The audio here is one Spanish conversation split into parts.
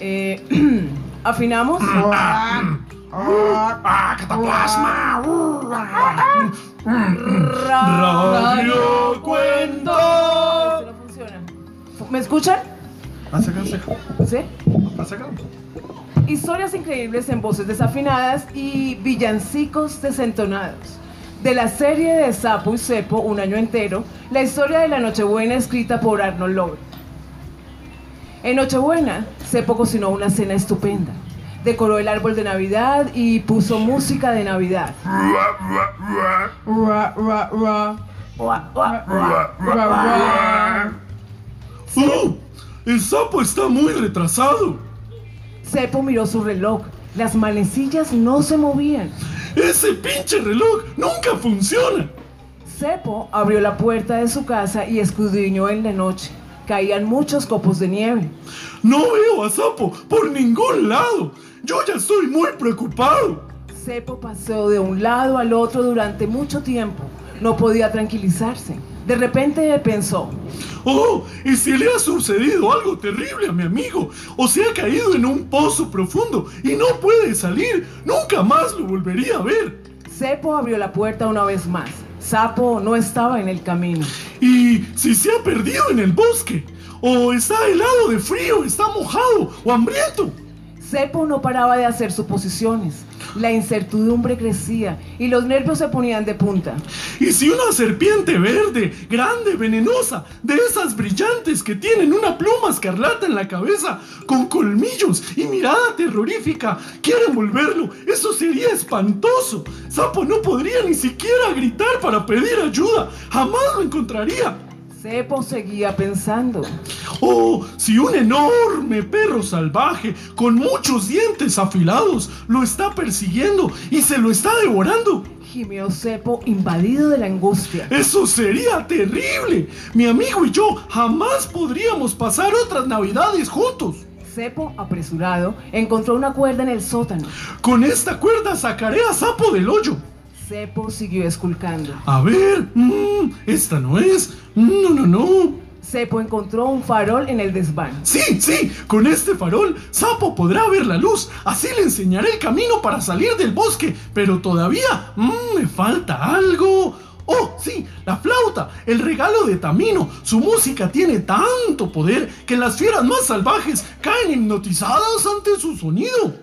Eh, ¿Afinamos? ¡Ah, cataplasma! Radio Cuento. Esto no funciona. ¿Me escuchan? ¿Sí? Historias increíbles en voces desafinadas y villancicos desentonados. De la serie de Sapo y Cepo, un año entero, la historia de la Nochebuena escrita por Arnold Lowe. En Nochebuena, Cepo cocinó una cena estupenda. Decoró el árbol de Navidad y puso música de Navidad. ¡Oh! El sapo está muy retrasado. Cepo miró su reloj. Las manecillas no se movían. Ese pinche reloj nunca funciona. Cepo abrió la puerta de su casa y escudriñó en la noche. Caían muchos copos de nieve. No veo a Sapo por ningún lado. Yo ya estoy muy preocupado. Cepo pasó de un lado al otro durante mucho tiempo. No podía tranquilizarse. De repente pensó, Oh, ¿y si le ha sucedido algo terrible a mi amigo? ¿O se ha caído en un pozo profundo y no puede salir? Nunca más lo volvería a ver. Cepo abrió la puerta una vez más. Sapo no estaba en el camino. ¿Y si se ha perdido en el bosque? ¿O está helado de frío, está mojado o hambriento? Cepo no paraba de hacer suposiciones. La incertidumbre crecía y los nervios se ponían de punta. ¿Y si una serpiente verde, grande, venenosa, de esas brillantes que tienen una pluma escarlata en la cabeza, con colmillos y mirada terrorífica, quiere envolverlo? Eso sería espantoso. Sapo no podría ni siquiera gritar para pedir ayuda. Jamás lo encontraría. Cepo seguía pensando. Oh, si un enorme perro salvaje con muchos dientes afilados lo está persiguiendo y se lo está devorando. Gimió Cepo invadido de la angustia. Eso sería terrible. Mi amigo y yo jamás podríamos pasar otras navidades juntos. Cepo, apresurado, encontró una cuerda en el sótano. Con esta cuerda sacaré a Sapo del hoyo. Cepo siguió esculcando. A ver, mm, esta no es. No, no, no. Cepo encontró un farol en el desván. Sí, sí, con este farol, Sapo podrá ver la luz. Así le enseñaré el camino para salir del bosque. Pero todavía mm, me falta algo. Oh, sí, la flauta, el regalo de Tamino. Su música tiene tanto poder que las fieras más salvajes caen hipnotizadas ante su sonido.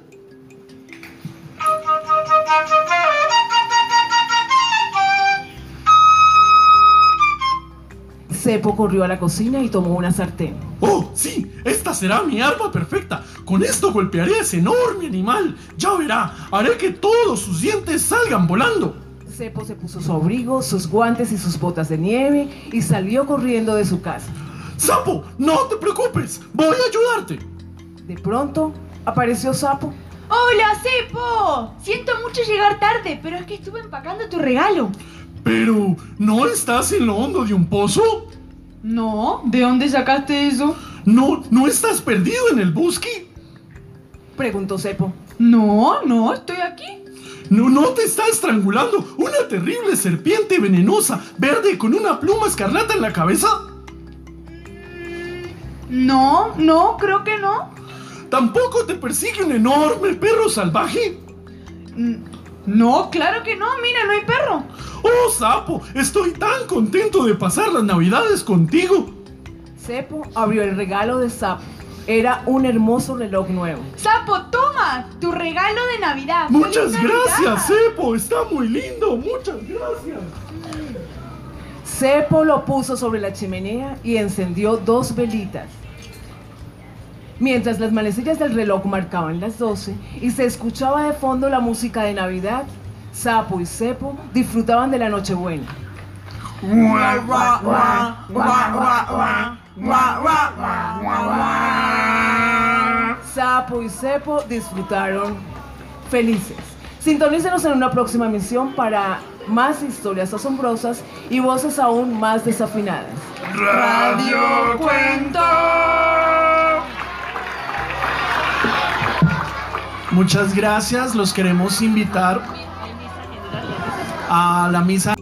Cepo corrió a la cocina y tomó una sartén. Oh, sí, esta será mi arma perfecta. Con esto golpearé a ese enorme animal. Ya verá, haré que todos sus dientes salgan volando. Cepo se puso su abrigo, sus guantes y sus botas de nieve y salió corriendo de su casa. Sapo, no te preocupes, voy a ayudarte. De pronto apareció Sapo. ¡Hola, Cepo! Siento mucho llegar tarde, pero es que estuve empacando tu regalo. Pero, ¿no estás en lo hondo de un pozo? No, ¿de dónde sacaste eso? ¿No, no estás perdido en el bosque? Preguntó Cepo. No, no, estoy aquí. ¿No, ¿No te está estrangulando una terrible serpiente venenosa, verde con una pluma escarlata en la cabeza? No, no, creo que no. ¿Tampoco te persigue un enorme perro salvaje? No, claro que no. Mira, no hay perro. ¡Oh, sapo! Estoy tan contento de pasar las navidades contigo. Cepo abrió el regalo de Sapo. Era un hermoso reloj nuevo. Sapo, toma tu regalo de Navidad. Muchas ¡Feliz gracias, Navidad! Cepo. Está muy lindo. Muchas gracias. Cepo lo puso sobre la chimenea y encendió dos velitas. Mientras las manecillas del reloj marcaban las 12 y se escuchaba de fondo la música de Navidad, Sapo y Cepo disfrutaban de la Nochebuena. Sapo y Cepo disfrutaron felices. Sintonícenos en una próxima emisión para más historias asombrosas y voces aún más desafinadas. Radio Cuento. Muchas gracias. Los queremos invitar a la misa.